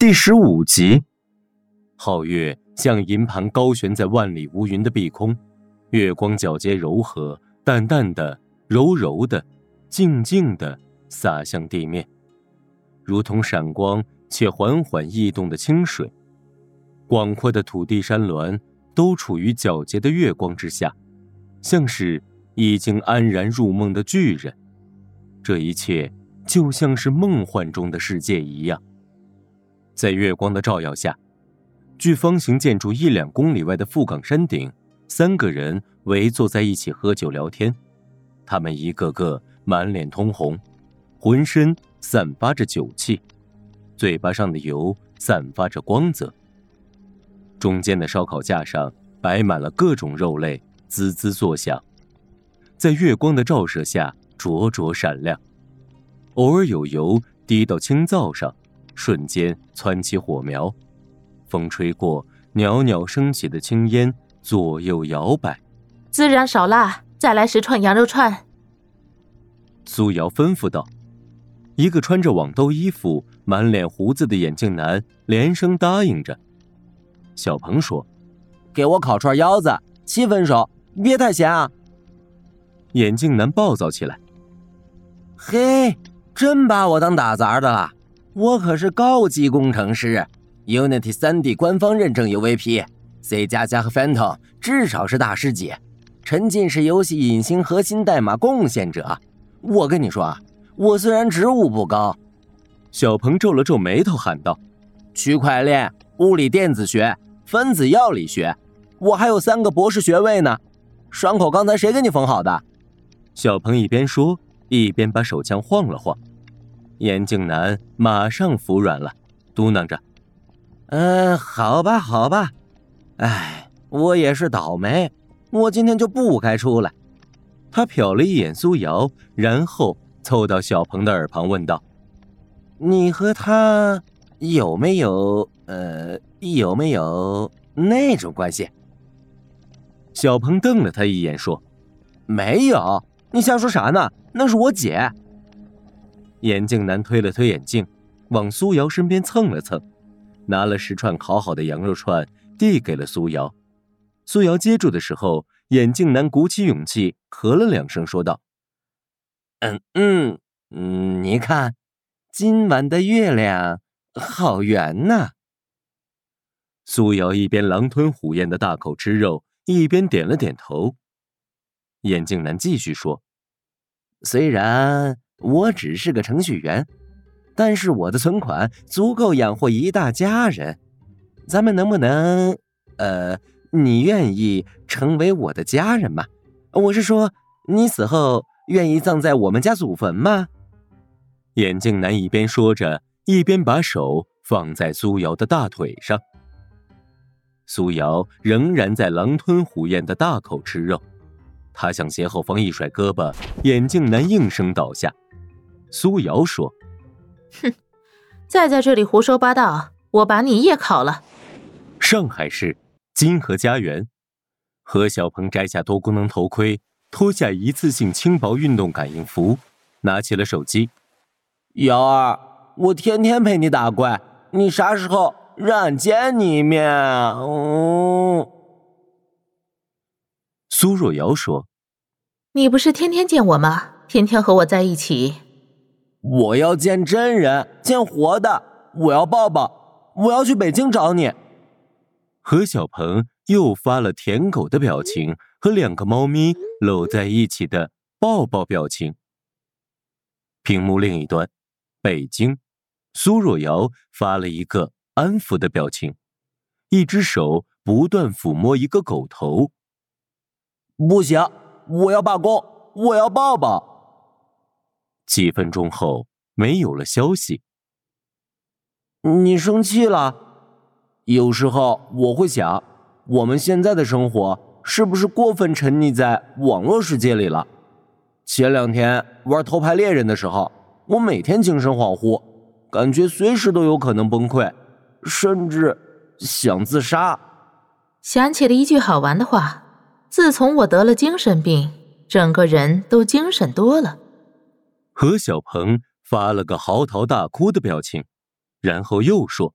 第十五集，皓月像银盘高悬在万里无云的碧空，月光皎洁柔和，淡淡的、柔柔的、静静的洒向地面，如同闪光且缓缓溢动的清水。广阔的土地山峦都处于皎洁的月光之下，像是已经安然入梦的巨人。这一切就像是梦幻中的世界一样。在月光的照耀下，距方形建筑一两公里外的富岗山顶，三个人围坐在一起喝酒聊天。他们一个个满脸通红，浑身散发着酒气，嘴巴上的油散发着光泽。中间的烧烤架上摆满了各种肉类，滋滋作响，在月光的照射下灼灼闪亮。偶尔有油滴到青灶上。瞬间窜起火苗，风吹过，袅袅升起的青烟左右摇摆。孜然少辣，再来十串羊肉串。苏瑶吩咐道。一个穿着网兜衣服、满脸胡子的眼镜男连声答应着。小鹏说：“给我烤串腰子，七分熟，别太咸啊。”眼镜男暴躁起来：“嘿，真把我当打杂的了？”我可是高级工程师，Unity 3D 官方认证 UVP，C 加加和 Phantom 至少是大师级，沉浸式游戏隐形核心代码贡献者。我跟你说啊，我虽然职务不高，小鹏皱了皱眉头喊道：“区块链、物理电子学、分子药理学，我还有三个博士学位呢。伤口刚才谁给你缝好的？”小鹏一边说，一边把手枪晃了晃。眼镜男马上服软了，嘟囔着：“嗯，好吧，好吧，哎，我也是倒霉，我今天就不该出来。”他瞟了一眼苏瑶，然后凑到小鹏的耳旁问道：“你和他有没有……呃，有没有那种关系？”小鹏瞪了他一眼，说：“没有，你瞎说啥呢？那是我姐。”眼镜男推了推眼镜，往苏瑶身边蹭了蹭，拿了十串烤好的羊肉串递给了苏瑶。苏瑶接住的时候，眼镜男鼓起勇气咳了两声，说道：“嗯嗯嗯，你看，今晚的月亮好圆呐。”苏瑶一边狼吞虎咽的大口吃肉，一边点了点头。眼镜男继续说：“虽然……”我只是个程序员，但是我的存款足够养活一大家人。咱们能不能……呃，你愿意成为我的家人吗？我是说，你死后愿意葬在我们家祖坟吗？眼镜男一边说着，一边把手放在苏瑶的大腿上。苏瑶仍然在狼吞虎咽的大口吃肉，他向斜后方一甩胳膊，眼镜男应声倒下。苏瑶说：“哼，再在这里胡说八道，我把你也烤了。”上海市金河家园，何小鹏摘下多功能头盔，脱下一次性轻薄运动感应服，拿起了手机。瑶儿，我天天陪你打怪，你啥时候让俺见你一面？嗯。苏若瑶说：“你不是天天见我吗？天天和我在一起。”我要见真人，见活的。我要抱抱，我要去北京找你。何小鹏又发了舔狗的表情和两个猫咪搂在一起的抱抱表情。屏幕另一端，北京，苏若瑶发了一个安抚的表情，一只手不断抚摸一个狗头。不行，我要罢工，我要抱抱。几分钟后，没有了消息。你生气了？有时候我会想，我们现在的生活是不是过分沉溺在网络世界里了？前两天玩偷拍猎人的时候，我每天精神恍惚，感觉随时都有可能崩溃，甚至想自杀。想起了一句好玩的话：自从我得了精神病，整个人都精神多了。何小鹏发了个嚎啕大哭的表情，然后又说：“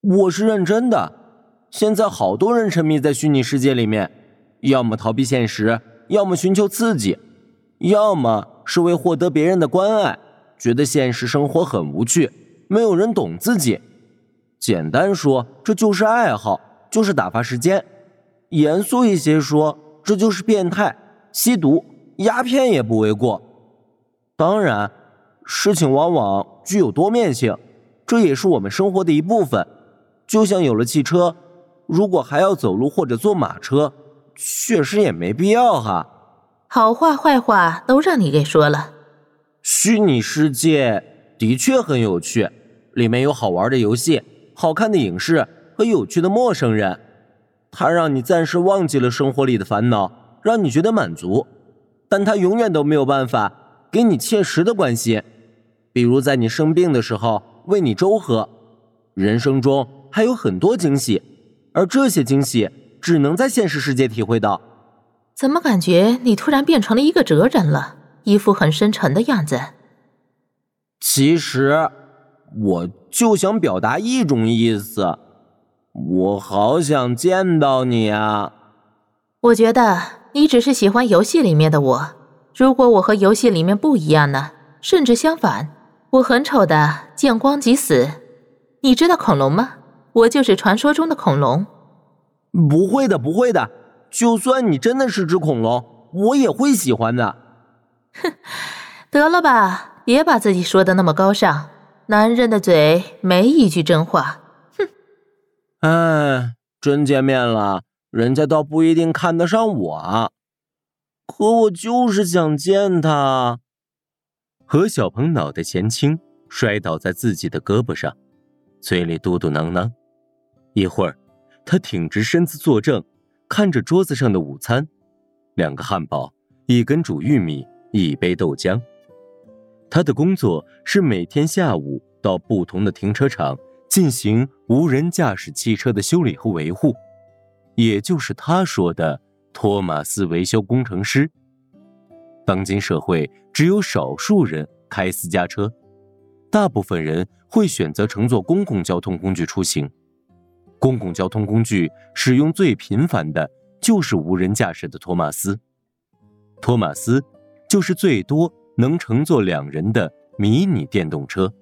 我是认真的。现在好多人沉迷在虚拟世界里面，要么逃避现实，要么寻求刺激，要么是为获得别人的关爱，觉得现实生活很无趣，没有人懂自己。简单说，这就是爱好，就是打发时间；严肃一些说，这就是变态，吸毒、鸦片也不为过。当然，事情往往具有多面性，这也是我们生活的一部分。就像有了汽车。如果还要走路或者坐马车，确实也没必要哈。好话坏话都让你给说了。虚拟世界的确很有趣，里面有好玩的游戏、好看的影视和有趣的陌生人，它让你暂时忘记了生活里的烦恼，让你觉得满足。但它永远都没有办法给你切实的关心，比如在你生病的时候为你粥喝。人生中还有很多惊喜。而这些惊喜只能在现实世界体会到。怎么感觉你突然变成了一个哲人了？一副很深沉的样子。其实，我就想表达一种意思。我好想见到你啊！我觉得你只是喜欢游戏里面的我。如果我和游戏里面不一样呢？甚至相反，我很丑的，见光即死。你知道恐龙吗？我就是传说中的恐龙，不会的，不会的。就算你真的是只恐龙，我也会喜欢的。哼，得了吧，别把自己说的那么高尚。男人的嘴没一句真话。哼。哎，真见面了，人家倒不一定看得上我。可我就是想见他。何小鹏脑袋前倾，摔倒在自己的胳膊上，嘴里嘟嘟囔囔。一会儿，他挺直身子坐正，看着桌子上的午餐：两个汉堡，一根煮玉米，一杯豆浆。他的工作是每天下午到不同的停车场进行无人驾驶汽车的修理和维护，也就是他说的托马斯维修工程师。当今社会，只有少数人开私家车，大部分人会选择乘坐公共交通工具出行。公共交通工具使用最频繁的就是无人驾驶的托马斯。托马斯就是最多能乘坐两人的迷你电动车，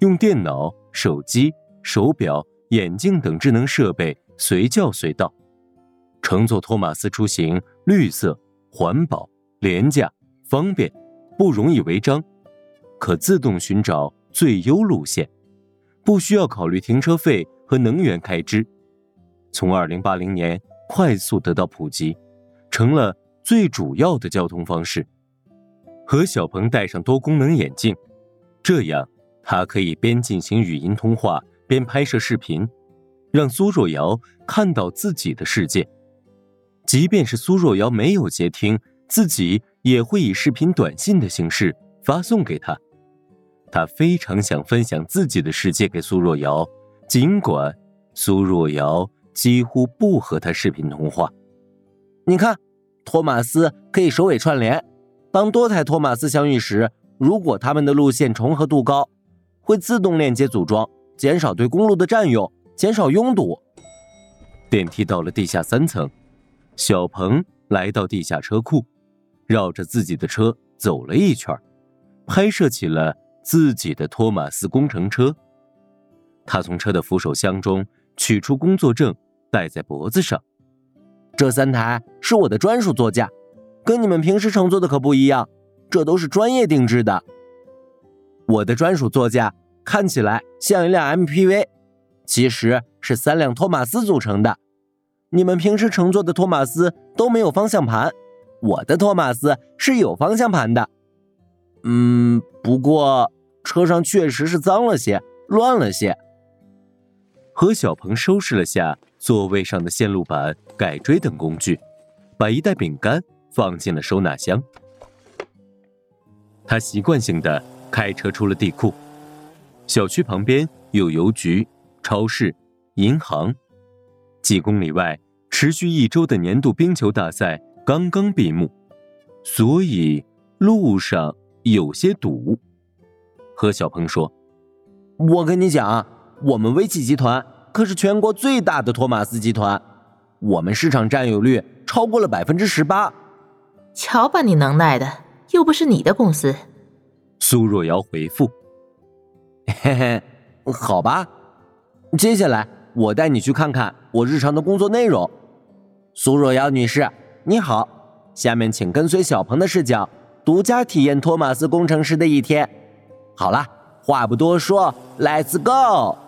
用电脑、手机、手表、眼镜等智能设备随叫随到。乘坐托马斯出行，绿色、环保、廉价、方便，不容易违章，可自动寻找最优路线，不需要考虑停车费。和能源开支，从二零八零年快速得到普及，成了最主要的交通方式。何小鹏戴上多功能眼镜，这样他可以边进行语音通话边拍摄视频，让苏若瑶看到自己的世界。即便是苏若瑶没有接听，自己也会以视频短信的形式发送给他。他非常想分享自己的世界给苏若瑶。尽管苏若瑶几乎不和他视频通话，你看，托马斯可以首尾串联。当多台托马斯相遇时，如果他们的路线重合度高，会自动链接组装，减少对公路的占用，减少拥堵。电梯到了地下三层，小鹏来到地下车库，绕着自己的车走了一圈，拍摄起了自己的托马斯工程车。他从车的扶手箱中取出工作证，戴在脖子上。这三台是我的专属座驾，跟你们平时乘坐的可不一样，这都是专业定制的。我的专属座驾看起来像一辆 MPV，其实是三辆托马斯组成的。你们平时乘坐的托马斯都没有方向盘，我的托马斯是有方向盘的。嗯，不过车上确实是脏了些，乱了些。何小鹏收拾了下座位上的线路板、改锥等工具，把一袋饼干放进了收纳箱。他习惯性的开车出了地库。小区旁边有邮局、超市、银行。几公里外，持续一周的年度冰球大赛刚刚闭幕，所以路上有些堵。何小鹏说：“我跟你讲。”我们危企集团可是全国最大的托马斯集团，我们市场占有率超过了百分之十八。瞧把你能耐的，又不是你的公司。苏若瑶回复：“嘿嘿，好吧。接下来我带你去看看我日常的工作内容。”苏若瑶女士，你好，下面请跟随小鹏的视角，独家体验托马斯工程师的一天。好了，话不多说，Let's go。